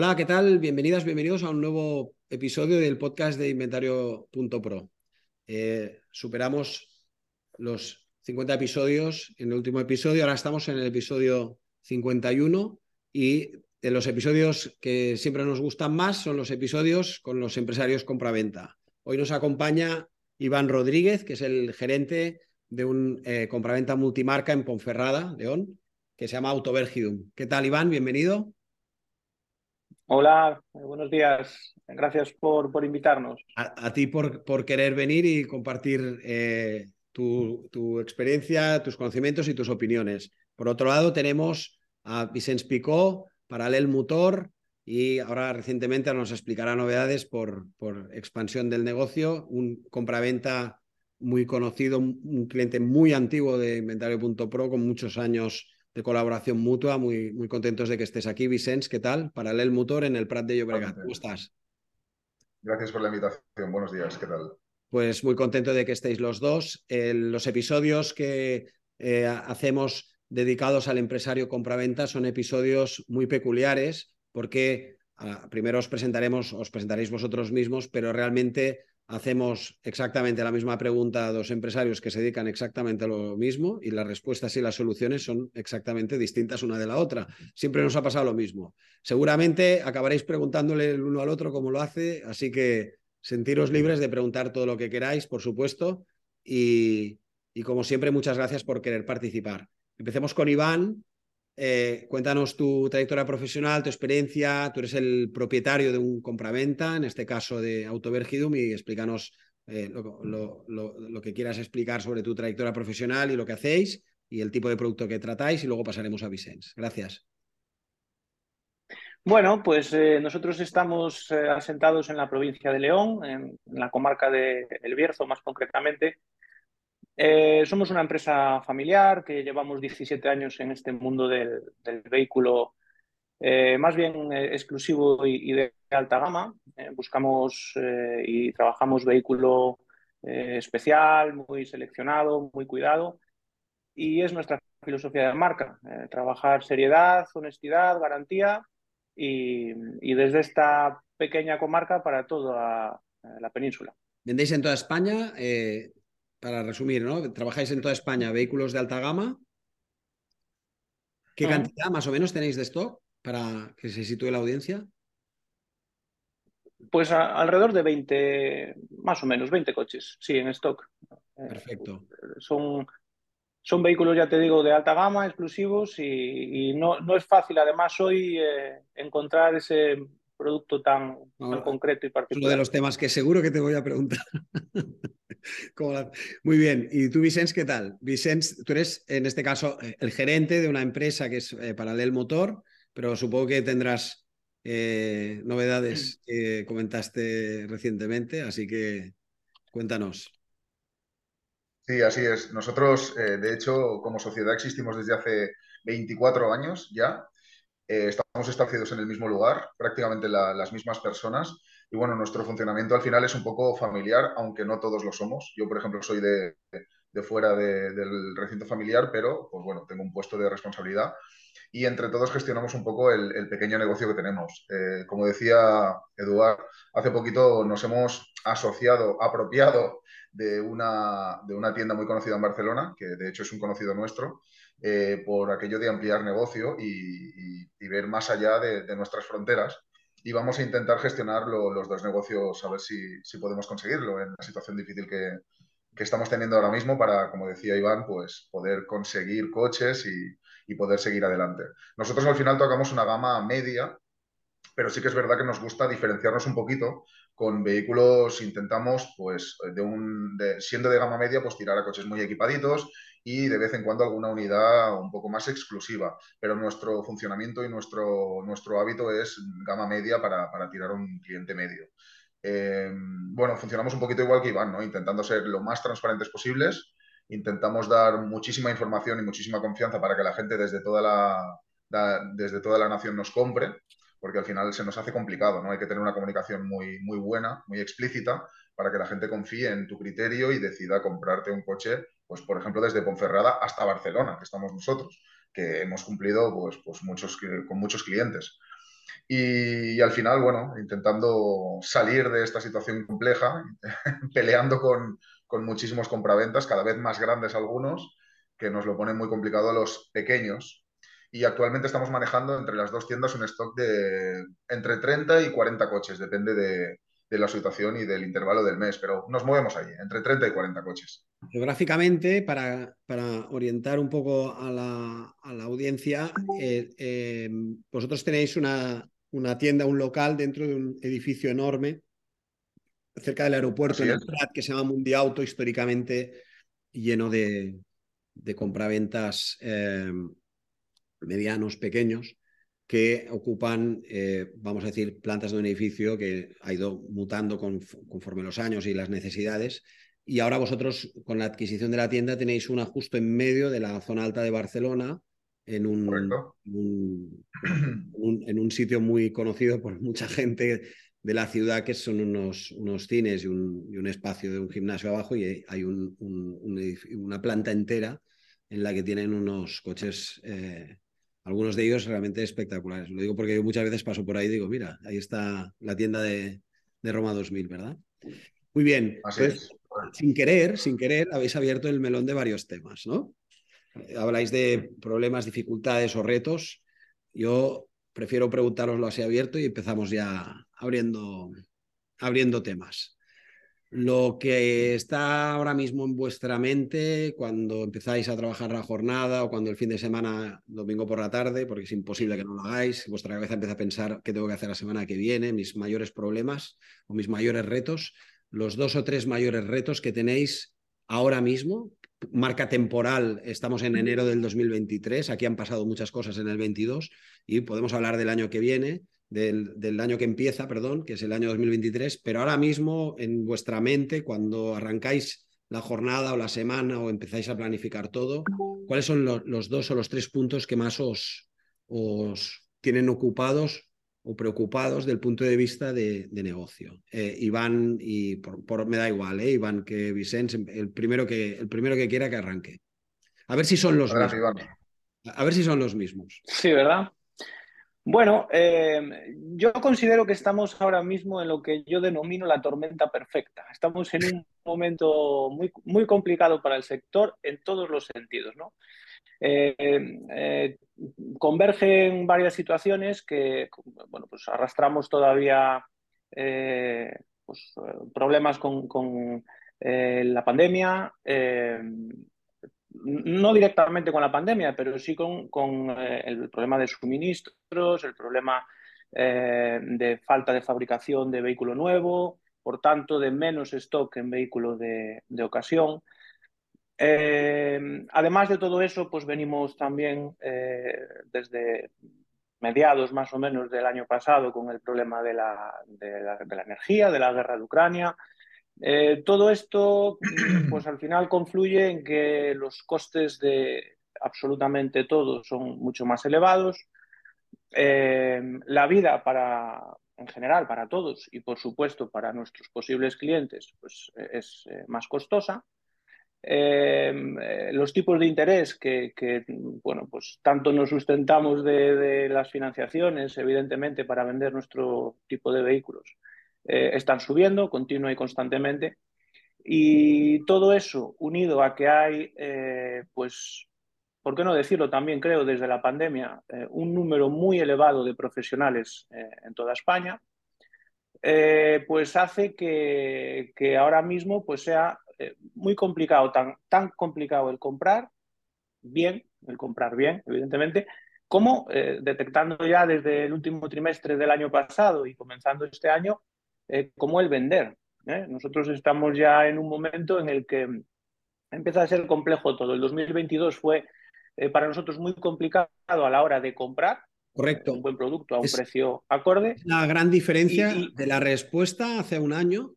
Hola, ¿qué tal? Bienvenidas, bienvenidos a un nuevo episodio del podcast de Inventario.pro. Eh, superamos los 50 episodios en el último episodio, ahora estamos en el episodio 51 y de los episodios que siempre nos gustan más son los episodios con los empresarios compraventa. Hoy nos acompaña Iván Rodríguez, que es el gerente de un eh, compraventa multimarca en Ponferrada, León, que se llama Autovergidum. ¿Qué tal, Iván? Bienvenido. Hola, buenos días. Gracias por, por invitarnos. A, ti por, por, querer venir y compartir eh, tu, tu, experiencia, tus conocimientos y tus opiniones. Por otro lado, tenemos a Vicens Picó, Paralel Motor, y ahora recientemente nos explicará novedades por, por expansión del negocio, un compraventa muy conocido, un cliente muy antiguo de Inventario.pro con muchos años de colaboración mutua. Muy, muy contentos de que estés aquí. Vicens, ¿qué tal? Paralel Motor en el Prat de Llobregat. ¿Cómo estás? Gracias por la invitación. Buenos días. ¿Qué tal? Pues muy contento de que estéis los dos. los episodios que eh, hacemos dedicados al empresario compraventa son episodios muy peculiares porque ah, primero os presentaremos, os presentaréis vosotros mismos, pero realmente hacemos exactamente la misma pregunta a dos empresarios que se dedican exactamente a lo mismo y las respuestas y las soluciones son exactamente distintas una de la otra. Siempre nos ha pasado lo mismo. Seguramente acabaréis preguntándole el uno al otro cómo lo hace, así que sentiros libres de preguntar todo lo que queráis, por supuesto, y, y como siempre, muchas gracias por querer participar. Empecemos con Iván, eh, cuéntanos tu trayectoria profesional, tu experiencia. Tú eres el propietario de un compraventa, en este caso de Autovergidum, y explícanos eh, lo, que quieras explicar sobre tu trayectoria profesional y lo que hacéis y el tipo de producto que tratáis, y luego pasaremos a Vicens. Gracias. Bueno, pues eh, nosotros estamos asentados en la provincia de León, en, la comarca de El Bierzo más concretamente, eh, somos una empresa familiar que llevamos 17 años en este mundo del, vehículo eh, más bien eh, exclusivo y, de alta gama. buscamos y trabajamos vehículo especial, muy seleccionado, muy cuidado. Y es nuestra filosofía de marca, trabajar seriedad, honestidad, garantía y, y, desde esta pequeña comarca para toda la península. ¿Vendéis en toda España? Para resumir, ¿no? Trabajáis en toda España, vehículos de alta gama. ¿Qué mm. cantidad más o menos tenéis de stock para que se sitúe la audiencia? Pues alrededor de 20, más o menos, 20 coches, sí, en stock. Eh, Perfecto. son, son vehículos, ya te digo, de alta gama, exclusivos y, no, no, es fácil además hoy eh, encontrar ese producto tan, concreto y particular. Uno de los temas que seguro que te voy a preguntar. Muy bien. ¿Y tú, Vicens, qué tal? Vicens, tú eres, en este caso, eh, el gerente de una empresa que es eh, Paralel Motor, pero supongo que tendrás eh, novedades que comentaste recientemente, así que cuéntanos. Sí, así es. Nosotros, de hecho, como sociedad existimos desde hace 24 años ya. Estamos establecidos en el mismo lugar, prácticamente las mismas personas. Y bueno, nuestro funcionamiento al final es un poco familiar, aunque no todos lo somos. Yo, por ejemplo, soy de, fuera del recinto familiar, pero pues bueno, tengo un puesto de responsabilidad y entre todos gestionamos un poco el, pequeño negocio que tenemos. Eh, como decía Eduard, hace poquito nos hemos asociado, apropiado de una, de una tienda muy conocida en Barcelona, que de hecho es un conocido nuestro, eh, por aquello de ampliar negocio y, ver más allá de nuestras fronteras y vamos a intentar gestionar los dos negocios a ver si, si, podemos conseguirlo en la situación difícil que, que, estamos teniendo ahora mismo para, como decía Iván, pues poder conseguir coches y, y, poder seguir adelante. Nosotros al final tocamos una gama media, pero sí que es verdad que nos gusta diferenciarnos un poquito con vehículos, intentamos, pues, de un, siendo de gama media, pues tirar a coches muy equipaditos y de vez en cuando alguna unidad un poco más exclusiva, pero nuestro funcionamiento y nuestro, nuestro hábito es gama media para, para tirar a un cliente medio. Eh, bueno, funcionamos un poquito igual que Iván. Intentando ser lo más transparentes posibles, intentamos dar muchísima información y muchísima confianza para que la gente desde toda la, desde toda la nación nos compre porque al final se nos hace complicado, ¿no? Hay que tener una comunicación muy, muy buena, muy explícita, para que la gente confíe en tu criterio y decida comprarte un coche, pues por ejemplo, desde Ponferrada hasta Barcelona, que estamos nosotros, que hemos cumplido pues, pues muchos, con muchos clientes. Y, al final, bueno, intentando salir de esta situación compleja, peleando con, con muchísimos compraventas, cada vez más grandes algunos, que nos lo ponen muy complicado a los pequeños, y actualmente estamos manejando entre las dos tiendas un stock de entre 30 y 40 coches, depende de, la situación y del intervalo del mes, pero nos movemos ahí, entre 30 y 40 coches. Geográficamente, para, para orientar un poco a la, a la audiencia, eh, eh, vosotros tenéis una, una, tienda, un local dentro de un edificio enorme, cerca del aeropuerto en el Prat, que se llama Mundiauto, históricamente lleno de, de compraventas eh, medianos, pequeños, que ocupan, eh, vamos a decir, plantas de un edificio que ha ido mutando conforme los años y las necesidades. Y ahora vosotros, con la adquisición de la tienda, tenéis una justo en medio de la zona alta de Barcelona, en un, en un, sitio muy conocido por mucha gente de la ciudad, que son unos, unos cines y un, espacio de un gimnasio abajo, y hay una planta entera en la que tienen unos coches eh, algunos de ellos realmente espectaculares. Lo digo porque yo muchas veces paso por ahí y digo, mira, ahí está la tienda de, Roma 2000, ¿verdad? Muy bien. Pues, sin querer, sin querer, habéis abierto el melón de varios temas, ¿no? Habláis de problemas, dificultades o retos. Yo prefiero preguntaroslo así abierto y empezamos ya abriendo, abriendo temas lo que está ahora mismo en vuestra mente cuando empezáis a trabajar la jornada o cuando el fin de semana, domingo por la tarde, porque es imposible que no lo hagáis, vuestra cabeza empieza a pensar qué tengo que hacer la semana que viene, mis mayores problemas o mis mayores retos, los dos o tres mayores retos que tenéis ahora mismo, marca temporal, estamos en enero del 2023, aquí han pasado muchas cosas en el 22 y podemos hablar del año que viene del, año que empieza, perdón, que es el año 2023, pero ahora mismo en vuestra mente, cuando arrancáis la jornada o la semana o empezáis a planificar todo, ¿cuáles son los dos o los tres puntos que más os, os tienen ocupados o preocupados del punto de vista de, negocio? Eh, Iván, y por, me da igual, ¿eh? Iván que Vicente, el primero que, el primero que quiera que arranque. A ver si son los mismos. A ver si son los mismos. Sí, ¿verdad? Bueno, eh, yo considero que estamos ahora mismo en lo que yo denomino la tormenta perfecta. Estamos en un momento muy, muy complicado para el sector en todos los sentidos. ¿no? Eh, eh, convergen varias situaciones que bueno, pues arrastramos todavía pues, problemas con, con la pandemia no directamente con la pandemia, pero sí con, eh, el problema de suministros, el problema eh, de falta de fabricación de vehículo nuevo, por tanto, de menos stock en vehículo de, ocasión. Eh, además de todo eso, pues venimos también desde mediados más o menos del año pasado con el problema de la, de la energía, de la guerra de Ucrania, eh, todo esto, pues al final confluye en que los costes de absolutamente todo son mucho más elevados. Eh, la vida para, en general, para todos y por supuesto para nuestros posibles clientes, pues es eh, más costosa. los tipos de interés que, bueno, pues tanto nos sustentamos de las financiaciones, evidentemente, para vender nuestro tipo de vehículos, eh, están subiendo continua y constantemente. Y todo eso unido a que hay, eh, pues, ¿por qué no decirlo también, creo, desde la pandemia, eh, un número muy elevado de profesionales en toda España, pues hace que, que, ahora mismo pues sea muy complicado, tan, tan complicado el comprar bien, el comprar bien, evidentemente, cómo, eh, detectando ya desde el último trimestre del año pasado y comenzando este año, eh, cómo el vender. Nosotros estamos ya en un momento en el que empieza a ser complejo todo. El 2022 fue para nosotros muy complicado a la hora de comprar. Correcto. Un buen producto a un precio acorde. La gran diferencia de la respuesta hace un año.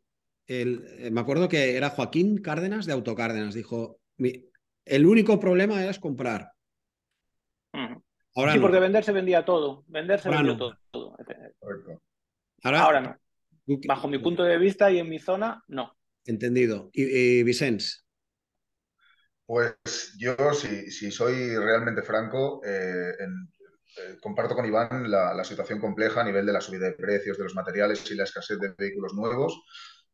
me acuerdo que era Joaquín Cárdenas de Autocárdenas. Dijo, el único problema es comprar sí, porque vender se vendía todo. Vender se vendía todo. Ahora, no. Bajo mi punto de vista y en mi zona, no. Entendido. ¿Y, Vicens? Pues yo, si, soy realmente franco, eh, eh, comparto con Iván la, situación compleja a nivel de la subida de precios de los materiales y la escasez de vehículos nuevos,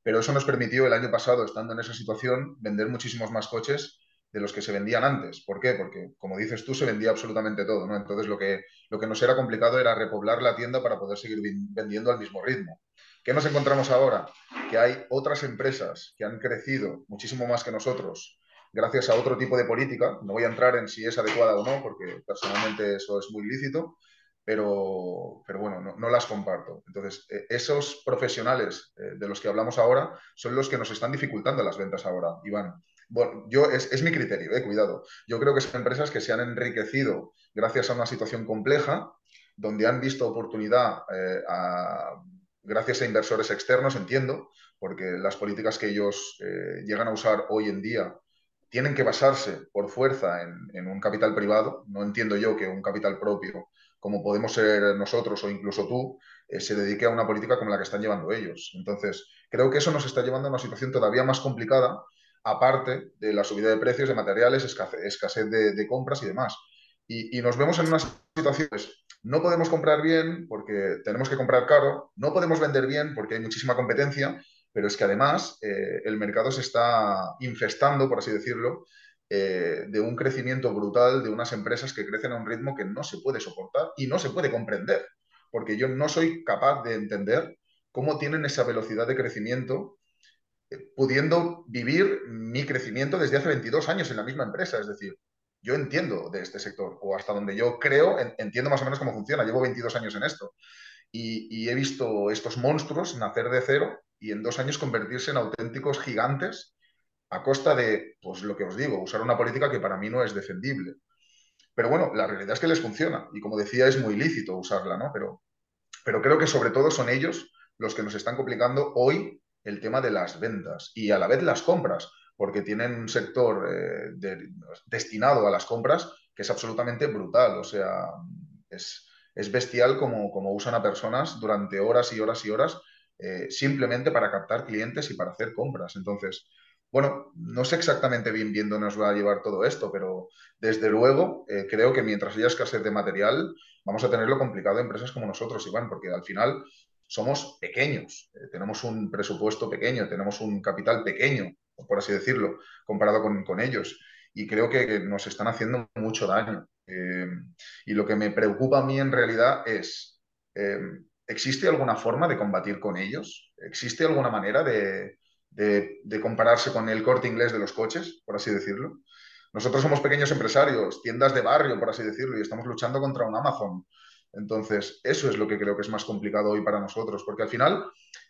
pero eso nos permitió el año pasado, estando en esa situación, vender muchísimos más coches de los que se vendían antes. ¿Por qué? Porque, como dices tú, se vendía absolutamente todo, ¿no? Entonces, lo que, lo que nos era complicado era repoblar la tienda para poder seguir vendiendo al mismo ritmo. ¿Qué nos encontramos ahora? Que hay otras empresas que han crecido muchísimo más que nosotros gracias a otro tipo de política. No voy a entrar en si es adecuada o no, porque personalmente eso es muy lícito, pero, pero bueno, no, las comparto. Entonces, e, esos profesionales eh, de los que hablamos ahora son los que nos están dificultando las ventas ahora, Iván. Bueno, yo es, mi criterio, eh, cuidado. Yo creo que son empresas que se han enriquecido gracias a una situación compleja, donde han visto oportunidad eh, gracias a inversores externos, entiendo, porque las políticas que ellos eh, llegan a usar hoy en día tienen que basarse por fuerza en, un capital privado. No entiendo yo que un capital propio, como podemos ser nosotros o incluso tú, se dedique a una política como la que están llevando ellos. Entonces, creo que eso nos está llevando a una situación todavía más complicada aparte de la subida de precios de materiales, escasez, de, compras y demás. Y, nos vemos en unas situaciones, no podemos comprar bien porque tenemos que comprar caro, no podemos vender bien porque hay muchísima competencia, pero es que además eh, el mercado se está infestando, por así decirlo, eh, de un crecimiento brutal de unas empresas que crecen a un ritmo que no se puede soportar y no se puede comprender, porque yo no soy capaz de entender cómo tienen esa velocidad de crecimiento pudiendo vivir mi crecimiento desde hace 22 años en la misma empresa. Es decir, yo entiendo de este sector, o hasta donde yo creo, entiendo más o menos cómo funciona. Llevo 22 años en esto. Y, he visto estos monstruos nacer de cero y en dos años convertirse en auténticos gigantes a costa de, pues lo que os digo, usar una política que para mí no es defendible. Pero bueno, la realidad es que les funciona y como decía, es muy lícito usarla, ¿no? Pero, pero creo que sobre todo son ellos los que nos están complicando hoy el tema de las ventas y a la vez las compras, porque tienen un sector eh, destinado a las compras que es absolutamente brutal, o sea, es, bestial como, como, usan a personas durante horas y horas y horas eh, simplemente para captar clientes y para hacer compras. Entonces, bueno, no sé exactamente bien bien dónde nos va a llevar todo esto, pero desde luego eh, creo que mientras haya escasez de material, vamos a tenerlo complicado empresas como nosotros, Iván, porque al final somos pequeños, tenemos un presupuesto pequeño, tenemos un capital pequeño, por así decirlo, comparado con, ellos. Y creo que nos están haciendo mucho daño. Eh, y lo que me preocupa a mí en realidad es, eh, ¿existe alguna forma de combatir con ellos? ¿Existe alguna manera de, de compararse con el corte inglés de los coches, por así decirlo? Nosotros somos pequeños empresarios, tiendas de barrio, por así decirlo, y estamos luchando contra un Amazon entonces, eso es lo que creo que es más complicado hoy para nosotros, porque al final,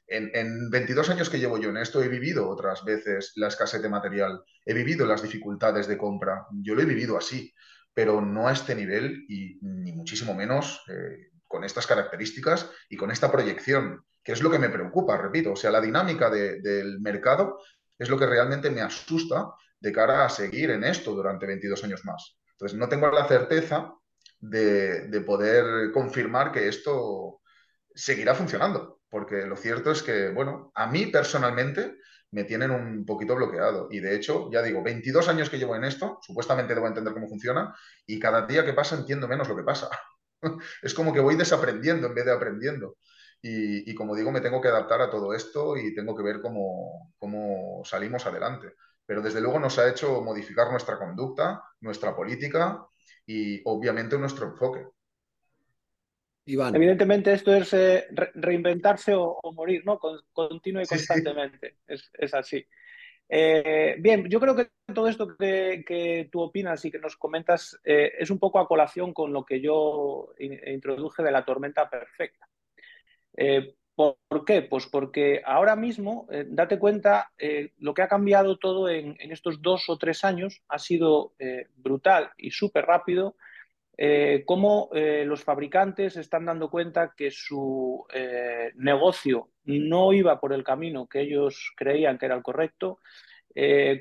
en, 22 años que llevo yo en esto, he vivido otras veces la escasez de material, he vivido las dificultades de compra, yo lo he vivido así, pero no a este nivel y ni muchísimo menos eh, con estas características y con esta proyección, que es lo que me preocupa, repito, o sea, la dinámica del mercado es lo que realmente me asusta de cara a seguir en esto durante 22 años más. Entonces, no tengo la certeza de, poder confirmar que esto seguirá funcionando. Porque lo cierto es que, bueno, a mí personalmente me tienen un poquito bloqueado. Y de hecho, ya digo, 22 años que llevo en esto, supuestamente debo entender cómo funciona, y cada día que pasa entiendo menos lo que pasa. es como que voy desaprendiendo en vez de aprendiendo. Y, como digo, me tengo que adaptar a todo esto y tengo que ver cómo, cómo salimos adelante. Pero desde luego nos ha hecho modificar nuestra conducta, nuestra política y obviamente nuestro enfoque. Evidentemente esto es eh, reinventarse o, morir, ¿no? Con, continuo y constantemente. Es, así. Eh, bien, yo creo que todo esto que, tú opinas y que nos comentas eh, es un poco a colación con lo que yo introduje de la tormenta perfecta. ¿por, qué? Pues porque ahora mismo, date cuenta, lo que ha cambiado todo en, en, estos dos o tres años ha sido brutal y súper rápido eh, cómo eh, los fabricantes están dando cuenta que su eh, negocio no iba por el camino que ellos creían que era el correcto,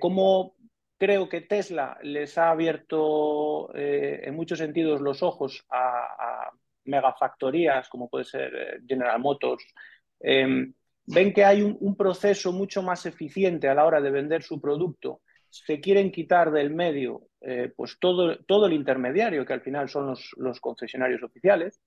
cómo creo que Tesla les ha abierto en muchos sentidos los ojos a, megafactorías como puede ser General Motors. Ven que hay un proceso mucho más eficiente a la hora de vender su producto se quieren quitar del medio eh, pues todo, todo, el intermediario, que al final son los, concesionarios oficiales,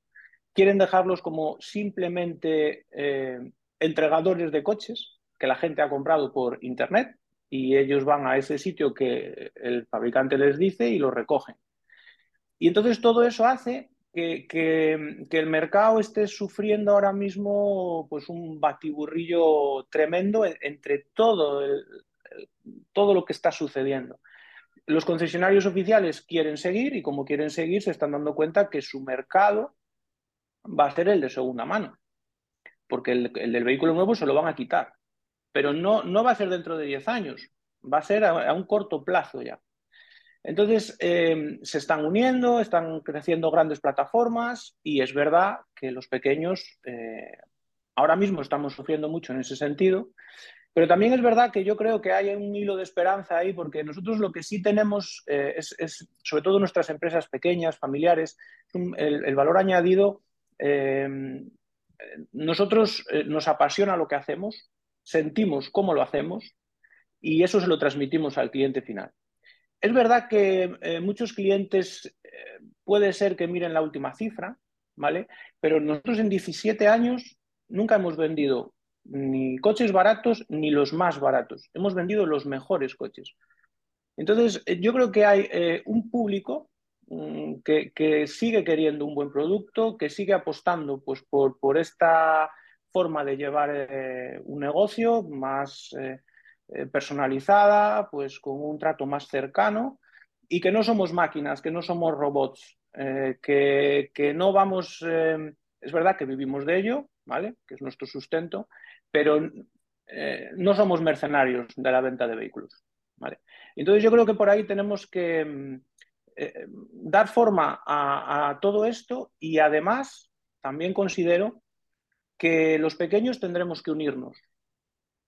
quieren dejarlos como simplemente eh, entregadores de coches que la gente ha comprado por Internet y ellos van a ese sitio que el fabricante les dice y lo recogen. Y entonces todo eso hace que, que, el mercado esté sufriendo ahora mismo pues un batiburrillo tremendo entre todo el, todo lo que está sucediendo. Los concesionarios oficiales quieren seguir y como quieren seguir se están dando cuenta que su mercado va a ser el de segunda mano, porque el, del vehículo nuevo se lo van a quitar, pero no, no va a ser dentro de 10 años, va a ser a, un corto plazo ya. Entonces, eh, se están uniendo, están creciendo grandes plataformas y es verdad que los pequeños eh, ahora mismo estamos sufriendo mucho en ese sentido pero también es verdad que yo creo que hay un hilo de esperanza ahí, porque nosotros lo que sí tenemos eh, es, sobre todo nuestras empresas pequeñas, familiares, el, valor añadido. Eh, nosotros eh, nos apasiona lo que hacemos, sentimos cómo lo hacemos y eso se lo transmitimos al cliente final. Es verdad que muchos clientes puede ser que miren la última cifra, ¿vale? Pero nosotros en 17 años nunca hemos vendido ni coches baratos ni los más baratos. Hemos vendido los mejores coches. Entonces, eh, yo creo que hay eh, un público mm, que, sigue queriendo un buen producto, que sigue apostando pues, por, por esta forma de llevar eh, un negocio más personalizada, pues con un trato más cercano y que no somos máquinas, que no somos robots, que, que, no vamos, es verdad que vivimos de ello, ¿vale? Que es nuestro sustento, pero eh, no somos mercenarios de la venta de vehículos. ¿vale? Entonces yo creo que por ahí tenemos que mm, eh, dar forma a, todo esto y además también considero que los pequeños tendremos que unirnos.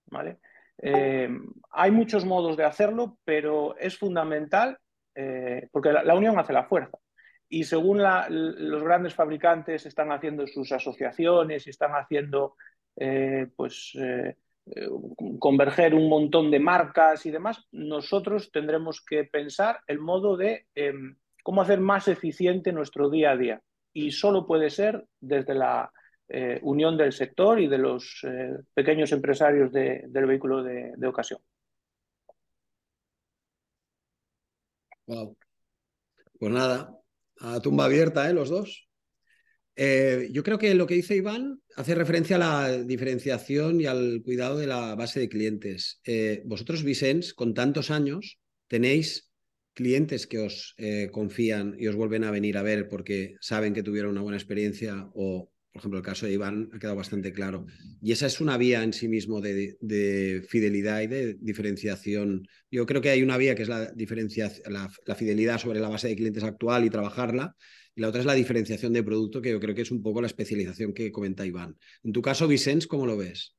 ¿vale? Eh, hay muchos modos de hacerlo, pero es fundamental porque la, unión hace la fuerza. Y según los grandes fabricantes están haciendo sus asociaciones y están haciendo eh, pues, eh, eh, converger un montón de marcas y demás, nosotros tendremos que pensar el modo de em, cómo hacer más eficiente nuestro día a día. Y solo puede ser desde la unión del sector y de los pequeños empresarios del vehículo de, de ocasión. Wow. Pues nada, a tumba abierta, ¿eh? Los dos. Eh, yo creo que lo que dice Iván hace referencia a la diferenciación y al cuidado de la base de clientes. Eh, vosotros, Vicens, con tantos años, tenéis clientes que os eh, confían y os vuelven a venir a ver porque saben que tuvieron una buena experiencia o, por ejemplo, el caso de Iván ha quedado bastante claro. Y esa es una vía en sí mismo de, fidelidad y de diferenciación. Yo creo que hay una vía que es la, la fidelidad sobre la base de clientes actual y trabajarla y la otra es la diferenciación de producto, que yo creo que es un poco la especialización que comenta Iván. En tu caso, Vicens, ¿cómo lo ves?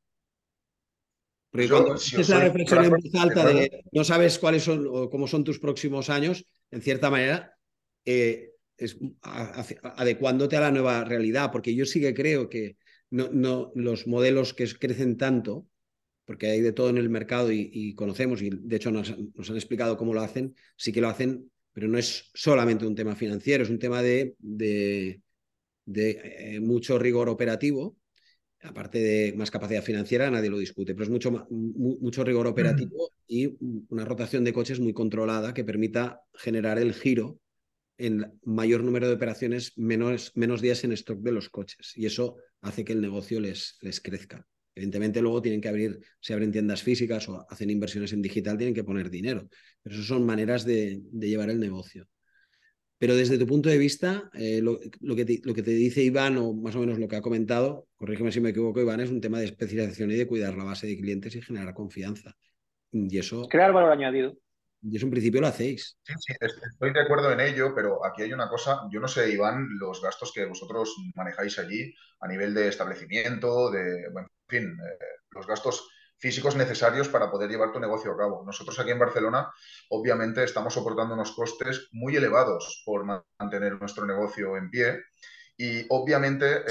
Porque cuando es la reflexión en voz alta de no sabes cuáles son o cómo son tus próximos años, en cierta manera, eh, es adecuándote a la nueva realidad, porque yo sí que creo que no, no, los modelos que crecen tanto, porque hay de todo en el mercado y, conocemos, y de hecho nos, nos, han explicado cómo lo hacen, sí que lo hacen pero no es solamente un tema financiero, es un tema de, de, eh, mucho rigor operativo, aparte de más capacidad financiera, nadie lo discute, pero es mucho, mucho rigor operativo y una rotación de coches muy controlada que permita generar el giro en mayor número de operaciones, menos, menos días en stock de los coches. Y eso hace que el negocio les, les crezca. Evidentemente luego tienen que abrir, si abren tiendas físicas o hacen inversiones en digital, tienen que poner dinero. Pero eso son maneras de, llevar el negocio. Pero desde tu punto de vista, eh, lo, que te, lo, que te, dice Iván, o más o menos lo que ha comentado, corrígeme si me equivoco, Iván, es un tema de especialización y de cuidar la base de clientes y generar confianza. Y eso. Crear valor añadido. Y eso en principio lo hacéis. Sí, sí, estoy de acuerdo en ello, pero aquí hay una cosa, yo no sé, Iván, los gastos que vosotros manejáis allí a nivel de establecimiento, de, en fin, eh, los gastos físicos necesarios para poder llevar tu negocio a cabo. Nosotros aquí en Barcelona, obviamente, estamos soportando unos costes muy elevados por mantener nuestro negocio en pie. Y obviamente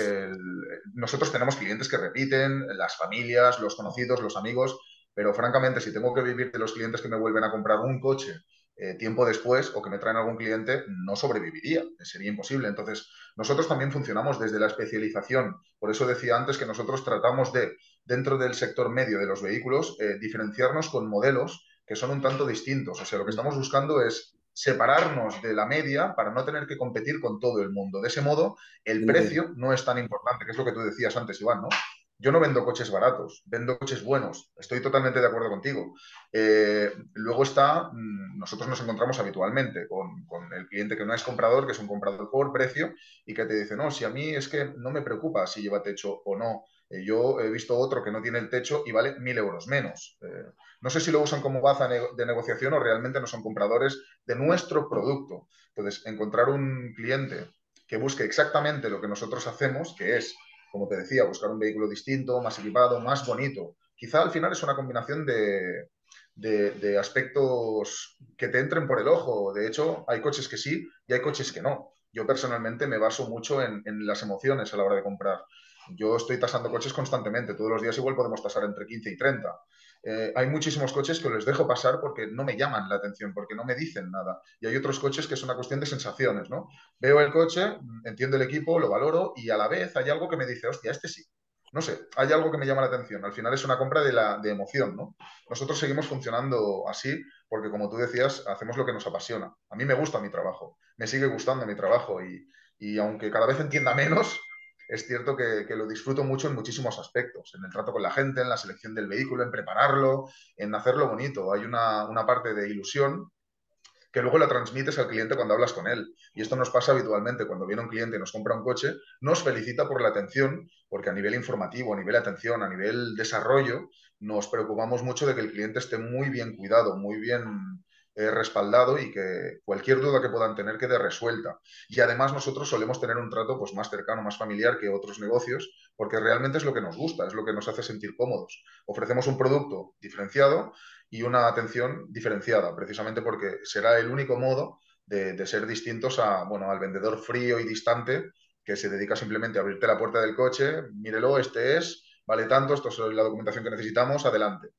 nosotros tenemos clientes que repiten, las familias, los conocidos, los amigos, pero francamente, si tengo que vivir de los clientes que me vuelven a comprar un coche eh, tiempo después o que me traen algún cliente, no sobreviviría, sería imposible. Entonces, nosotros también funcionamos desde la especialización. Por eso decía antes que nosotros tratamos de, dentro del sector medio de los vehículos, eh, diferenciarnos con modelos que son un tanto distintos. O sea, lo que estamos buscando es separarnos de la media para no tener que competir con todo el mundo. De ese modo, el precio no es tan importante, que es lo que tú decías antes, Iván, ¿no? Yo no vendo coches baratos, vendo coches buenos. Estoy totalmente de acuerdo contigo. Eh, luego está, mm, nosotros nos encontramos habitualmente con, el cliente que no es comprador, que es un comprador por precio y que te dice, no, si a mí es que no me preocupa si lleva techo o no. Eh, yo he visto otro que no tiene el techo y vale mil euros menos. Eh, no sé si lo usan como baza de negociación o realmente no son compradores de nuestro producto. Entonces, encontrar un cliente que busque exactamente lo que nosotros hacemos, que es como te decía, buscar un vehículo distinto, más equipado, más bonito. Quizá al final es una combinación de, aspectos que te entren por el ojo. De hecho, hay coches que sí y hay coches que no. Yo personalmente me baso mucho en, en las emociones a la hora de comprar. Yo estoy tasando coches constantemente, todos los días igual podemos tasar entre 15 y 30. Eh, hay muchísimos coches que les dejo pasar porque no me llaman la atención, porque no me dicen nada. Y hay otros coches que es una cuestión de sensaciones, ¿no? Veo el coche, entiendo el equipo, lo valoro y a la vez hay algo que me dice, hostia, este sí. No sé, hay algo que me llama la atención. Al final es una compra de, la, de emoción, ¿no? Nosotros seguimos funcionando así porque, como tú decías, hacemos lo que nos apasiona. A mí me gusta mi trabajo, me sigue gustando mi trabajo y, y aunque cada vez entienda menos, es cierto que, lo disfruto mucho en muchísimos aspectos, en el trato con la gente, en la selección del vehículo, en prepararlo, en hacerlo bonito. Hay una, parte de ilusión que luego la transmites al cliente cuando hablas con él. Y esto nos pasa habitualmente cuando viene un cliente y nos compra un coche, nos felicita por la atención, porque a nivel informativo, a nivel atención, a nivel desarrollo, nos preocupamos mucho de que el cliente esté muy bien cuidado, muy bien respaldado y que cualquier duda que puedan tener quede resuelta. Y además nosotros solemos tener un trato pues, más cercano, más familiar que otros negocios, porque realmente es lo que nos gusta, es lo que nos hace sentir cómodos. Ofrecemos un producto diferenciado y una atención diferenciada, precisamente porque será el único modo de, ser distintos a, bueno, al vendedor frío y distante que se dedica simplemente a abrirte la puerta del coche, mírelo, este es, vale tanto, esto es la documentación que necesitamos, adelante.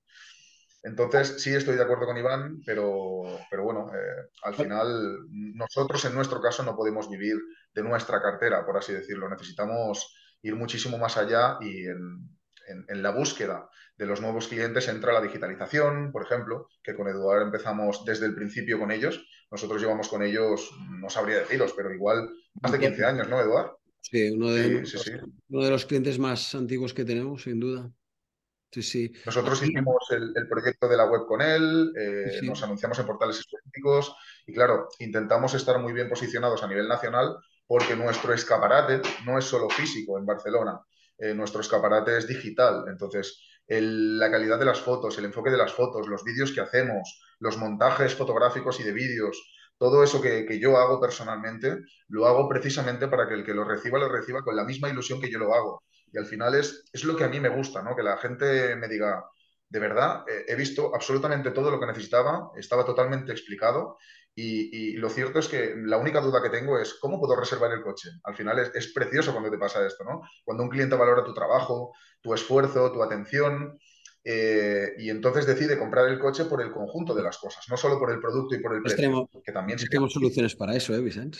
Entonces, sí estoy de acuerdo con Iván, pero, pero bueno, eh, al final nosotros en nuestro caso no podemos vivir de nuestra cartera, por así decirlo. Necesitamos ir muchísimo más allá y en, la búsqueda de los nuevos clientes entra la digitalización, por ejemplo, que con Eduard empezamos desde el principio con ellos. Nosotros llevamos con ellos, no sabría deciros, pero igual más de 15 años, ¿no, Eduard? Sí, uno de, uno de los clientes más antiguos que tenemos, sin duda. Nosotros hicimos el, proyecto de la web con él, eh, nos anunciamos en portales específicos y claro, intentamos estar muy bien posicionados a nivel nacional porque nuestro escaparate no es solo físico en Barcelona, eh, nuestro escaparate es digital. Entonces, la calidad de las fotos, el enfoque de las fotos, los vídeos que hacemos, los montajes fotográficos y de vídeos, todo eso que, que, yo hago personalmente, lo hago precisamente para que el que lo reciba lo reciba con la misma ilusión que yo lo hago. Y al final es, es lo que a mí me gusta, ¿no? Que la gente me diga, de verdad, eh, he visto absolutamente todo lo que necesitaba, estaba totalmente explicado y, lo cierto es que la única duda que tengo es cómo puedo reservar el coche. Al final es, es, precioso cuando te pasa esto, ¿no? Cuando un cliente valora tu trabajo, tu esfuerzo, tu atención eh, y entonces decide comprar el coche por el conjunto de las cosas, no solo por el producto y por el precio. que también tenemos soluciones para eso, ¿eh, Vicente?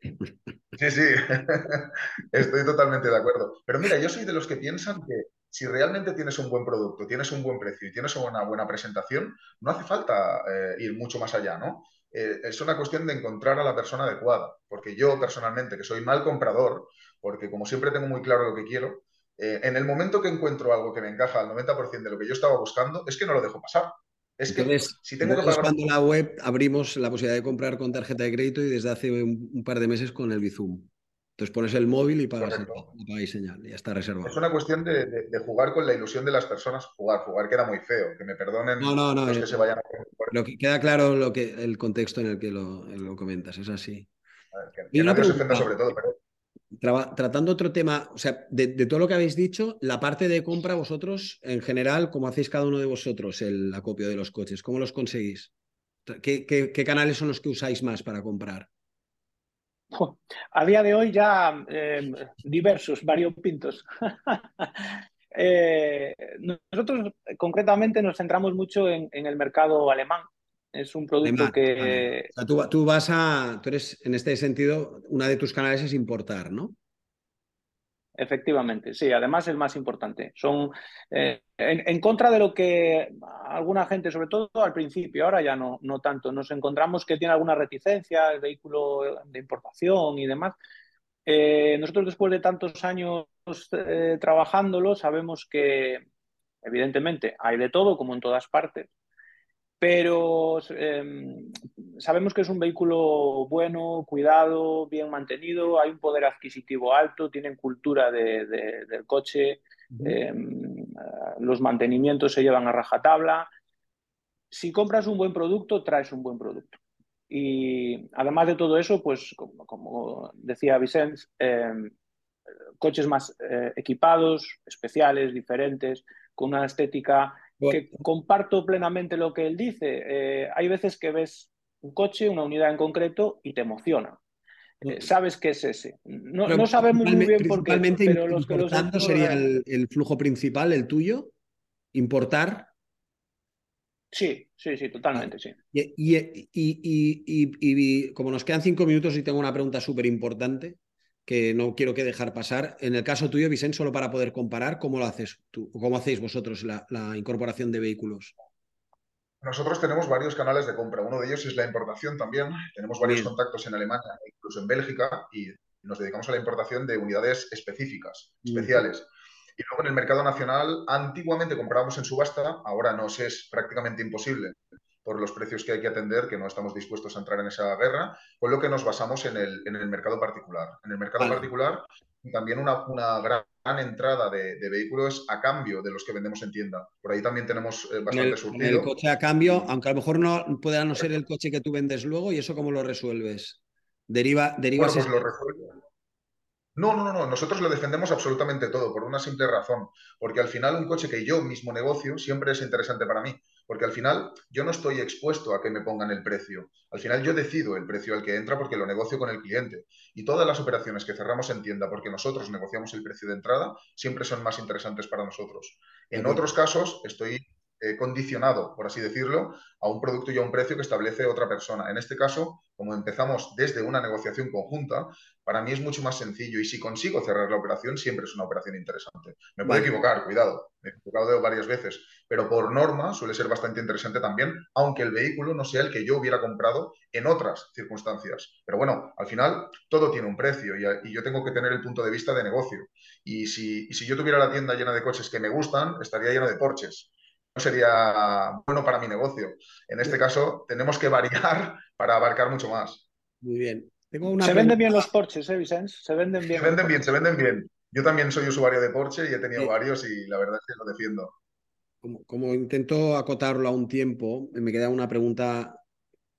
Sí, sí, estoy totalmente de acuerdo. Pero mira, yo soy de los que piensan que si realmente tienes un buen producto, tienes un buen precio y tienes una buena presentación, no hace falta eh, ir mucho más allá, ¿no? Eh, es una cuestión de encontrar a la persona adecuada, porque yo personalmente, que soy mal comprador, porque como siempre tengo muy claro lo que quiero, eh, en el momento que encuentro algo que me encaja al 90% de lo que yo estaba buscando, es que no lo dejo pasar. Es que si tengo que pagar... cuando la web abrimos la posibilidad de comprar con tarjeta de crédito y desde hace un, par de meses con el Bizum. Entonces pones el móvil y pagas, el, señal, ya está reservado. Es una cuestión de, jugar con la ilusión de las personas. Jugar, jugar queda muy feo, que me perdonen no, no, no, los que eh, se vayan a... Lo que queda claro lo que, el contexto en el que lo, comentas, es así. y una pregunta, sobre todo, tratando otro tema, o sea, de, todo lo que habéis dicho, la parte de compra vosotros, en general, ¿cómo hacéis cada uno de vosotros el acopio de los coches? ¿Cómo los conseguís? ¿Qué, canales son los que usáis más para comprar? A día de hoy ya eh, diversos, variopintos. eh, nosotros concretamente nos centramos mucho en el mercado alemán, es un producto que... tú, vas a, tú eres, en este sentido, una de tus canales es importar, ¿no? Efectivamente, sí, además el más importante. Son eh, en, contra de lo que alguna gente, sobre todo al principio, ahora ya no, no tanto, nos encontramos que tiene alguna reticencia el vehículo de importación y demás. Eh, nosotros después de tantos años eh, trabajándolo sabemos que evidentemente hay de todo, como en todas partes, pero em, sabemos que es un vehículo bueno, cuidado, bien mantenido, hay un poder adquisitivo alto, tienen cultura del coche, em, los mantenimientos se llevan a rajatabla. Si compras un buen producto, traes un buen producto. Y además de todo eso, pues como, decía Vicente, em, coches más eh, equipados, especiales, diferentes, con una estética que comparto plenamente lo que él dice. Eh, hay veces que ves un coche, una unidad en concreto, y te emociona. Eh, sabes que es ese. No, sabemos muy bien por qué. Pero los que sería el, flujo principal, el tuyo. Importar. Sí, sí, sí, totalmente, sí. Y, y, como nos quedan cinco minutos y tengo una pregunta súper importante, que no quiero que dejar pasar. En el caso tuyo, Vicente, solo para poder comparar, ¿cómo lo haces tú? ¿Cómo hacéis vosotros la, incorporación de vehículos? Nosotros tenemos varios canales de compra. Uno de ellos es la importación también. Tenemos varios contactos en Alemania, incluso en Bélgica, y nos dedicamos a la importación de unidades específicas, especiales. Y luego en el mercado nacional, antiguamente comprábamos en subasta, ahora nos es prácticamente imposible por los precios que hay que atender, que no estamos dispuestos a entrar en esa guerra, con lo que nos basamos en el, en el mercado particular. En el mercado particular, también una, una gran, entrada de, vehículos a cambio de los que vendemos en tienda. Por ahí también tenemos eh, bastante surtido. El coche a cambio, aunque a lo mejor no pueda no ser el coche que tú vendes luego, ¿y eso cómo lo resuelves? Deriva, derivas pues lo no, no, no, nosotros lo defendemos absolutamente todo por una simple razón, porque al final un coche que yo mismo negocio siempre es interesante para mí, porque al final yo no estoy expuesto a que me pongan el precio, al final yo decido el precio al que entra porque lo negocio con el cliente y todas las operaciones que cerramos en tienda porque nosotros negociamos el precio de entrada siempre son más interesantes para nosotros. En otros casos estoy eh, condicionado, por así decirlo, a un producto y a un precio que establece otra persona. En este caso, como empezamos desde una negociación conjunta, para mí es mucho más sencillo y si consigo cerrar la operación, siempre es una operación interesante. Me puedo equivocar, cuidado, me he equivocado varias veces, pero por norma suele ser bastante interesante también, aunque el vehículo no sea el que yo hubiera comprado en otras circunstancias. Pero bueno, al final todo tiene un precio y, yo tengo que tener el punto de vista de negocio. Y si, y si yo tuviera la tienda llena de coches que me gustan, estaría lleno de Porsches no sería bueno para mi negocio. En este caso, tenemos que variar para abarcar mucho más. Muy bien. se venden bien los Porsches, ¿eh, Vicente? Se venden bien. Se venden bien, se venden bien. Yo también soy usuario de Porsche y he tenido varios y la verdad es que lo defiendo. Como, intento acotarlo a un tiempo, me queda una pregunta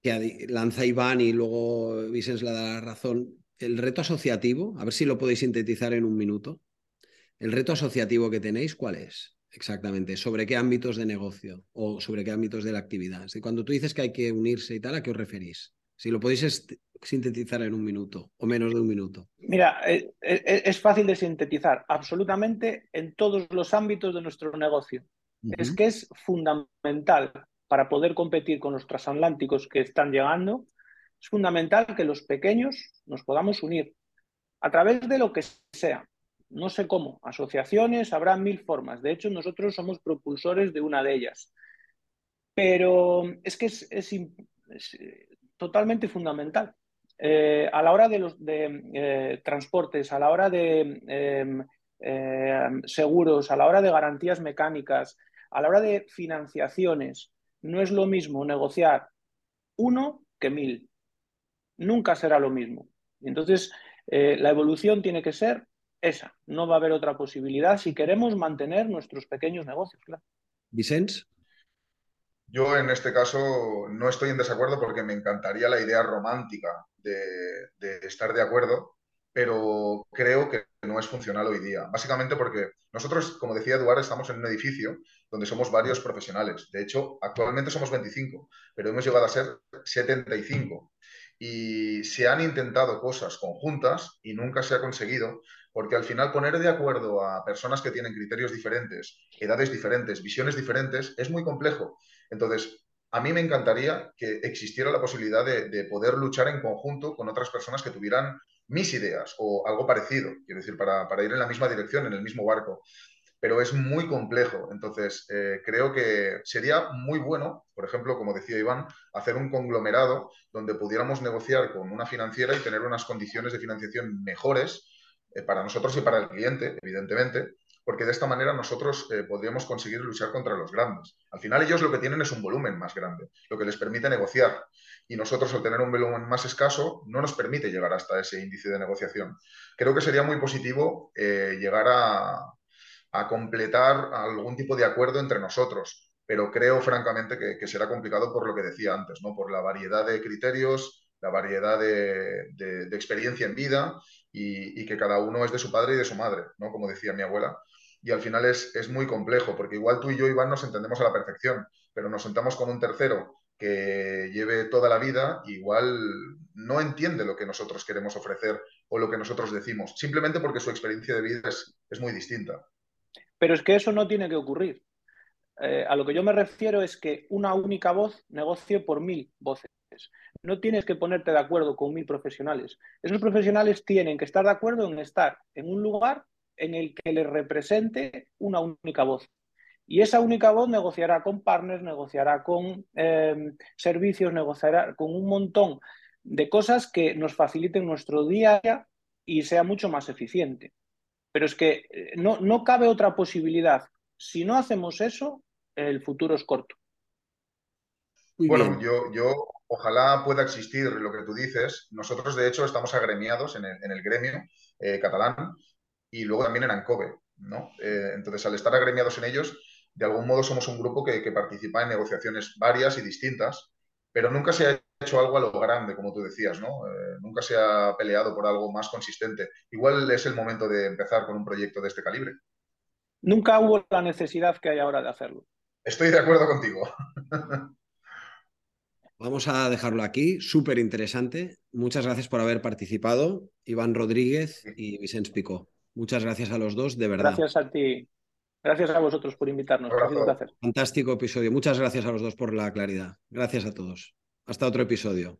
que lanza Iván y luego Vicens le da la razón. El reto asociativo, a ver si lo podéis sintetizar en un minuto. El reto asociativo que tenéis, ¿cuál es? Exactamente. ¿Sobre qué ámbitos de negocio o sobre qué ámbitos de la actividad? Cuando tú dices que hay que unirse y tal, ¿a qué os referís? Si lo podéis sintetizar en un minuto o menos de un minuto. Mira, eh, eh, es fácil de sintetizar absolutamente en todos los ámbitos de nuestro negocio. Es que es fundamental para poder competir con los transatlánticos que están llegando, es fundamental que los pequeños nos podamos unir a través de lo que sea, no sé cómo, asociaciones, habrá mil formas. De hecho, nosotros somos propulsores de una de ellas. Pero es que es, eh, totalmente fundamental. Eh, a la hora de los de, eh, transportes, a la hora de em, eh, seguros, a la hora de garantías mecánicas, a la hora de financiaciones, no es lo mismo negociar uno que mil. Nunca será lo mismo. Entonces, la evolución tiene que ser esa. No va a haber otra posibilidad si queremos mantener nuestros pequeños negocios. Claro. Vicens. Yo en este caso no estoy en desacuerdo porque me encantaría la idea romántica de, estar de acuerdo, pero creo que no es funcional hoy día. Básicamente porque nosotros, como decía Eduardo, estamos en un edificio donde somos varios profesionales. De hecho, actualmente somos 25, pero hemos llegado a ser 75. Y se han intentado cosas conjuntas y nunca se ha conseguido, porque al final poner de acuerdo a personas que tienen criterios diferentes, edades diferentes, visiones diferentes, es muy complejo. Entonces, a mí me encantaría que existiera la posibilidad de, poder luchar en conjunto con otras personas que tuvieran mis ideas o algo parecido, quiero decir, para, ir en la misma dirección, en el mismo barco. Pero es muy complejo. Entonces, eh, creo que sería muy bueno, por ejemplo, como decía Iván, hacer un conglomerado donde pudiéramos negociar con una financiera y tener unas condiciones de financiación mejores eh, para nosotros y para el cliente, evidentemente, porque de esta manera nosotros eh, podríamos conseguir luchar contra los grandes. Al final ellos lo que tienen es un volumen más grande, lo que les permite negociar. Y nosotros al tener un volumen más escaso no nos permite llegar hasta ese índice de negociación. Creo que sería muy positivo eh, llegar a, completar algún tipo de acuerdo entre nosotros, pero creo francamente que, será complicado por lo que decía antes, ¿no? por la variedad de criterios, la variedad de, experiencia en vida y, que cada uno es de su padre y de su madre, ¿no? como decía mi abuela y al final es, es, muy complejo, porque igual tú y yo, Iván, nos entendemos a la perfección, pero nos sentamos con un tercero que lleve toda la vida, igual no entiende lo que nosotros queremos ofrecer o lo que nosotros decimos, simplemente porque su experiencia de vida es, es muy distinta. Pero es que eso no tiene que ocurrir. Eh, a lo que yo me refiero es que una única voz negocie por mil voces. No tienes que ponerte de acuerdo con mil profesionales. Esos profesionales tienen que estar de acuerdo en estar en un lugar en el que le represente una única voz. Y esa única voz negociará con partners, negociará con em, servicios, negociará con un montón de cosas que nos faciliten nuestro día a día y sea mucho más eficiente. Pero es que eh, no, no cabe otra posibilidad. Si no hacemos eso, el futuro es corto. bueno, yo, yo ojalá pueda existir lo que tú dices. Nosotros, de hecho, estamos agremiados en el, gremio eh, catalán y luego también en ANCOVE. ¿no? Eh, entonces, al estar agremiados en ellos, de algún modo somos un grupo que, participa en negociaciones varias y distintas, pero nunca se ha hecho algo a lo grande, como tú decías, ¿no? Eh, nunca se ha peleado por algo más consistente. Igual es el momento de empezar con un proyecto de este calibre. Nunca hubo la necesidad que hay ahora de hacerlo. Estoy de acuerdo contigo. Vamos a dejarlo aquí, súper interesante. Muchas gracias por haber participado, Iván Rodríguez y Vicente Picó. Muchas gracias a los dos, de verdad. Gracias a ti. Gracias a vosotros por invitarnos. Fantástico episodio. Muchas gracias a los dos por la claridad. Gracias a todos. Hasta otro episodio.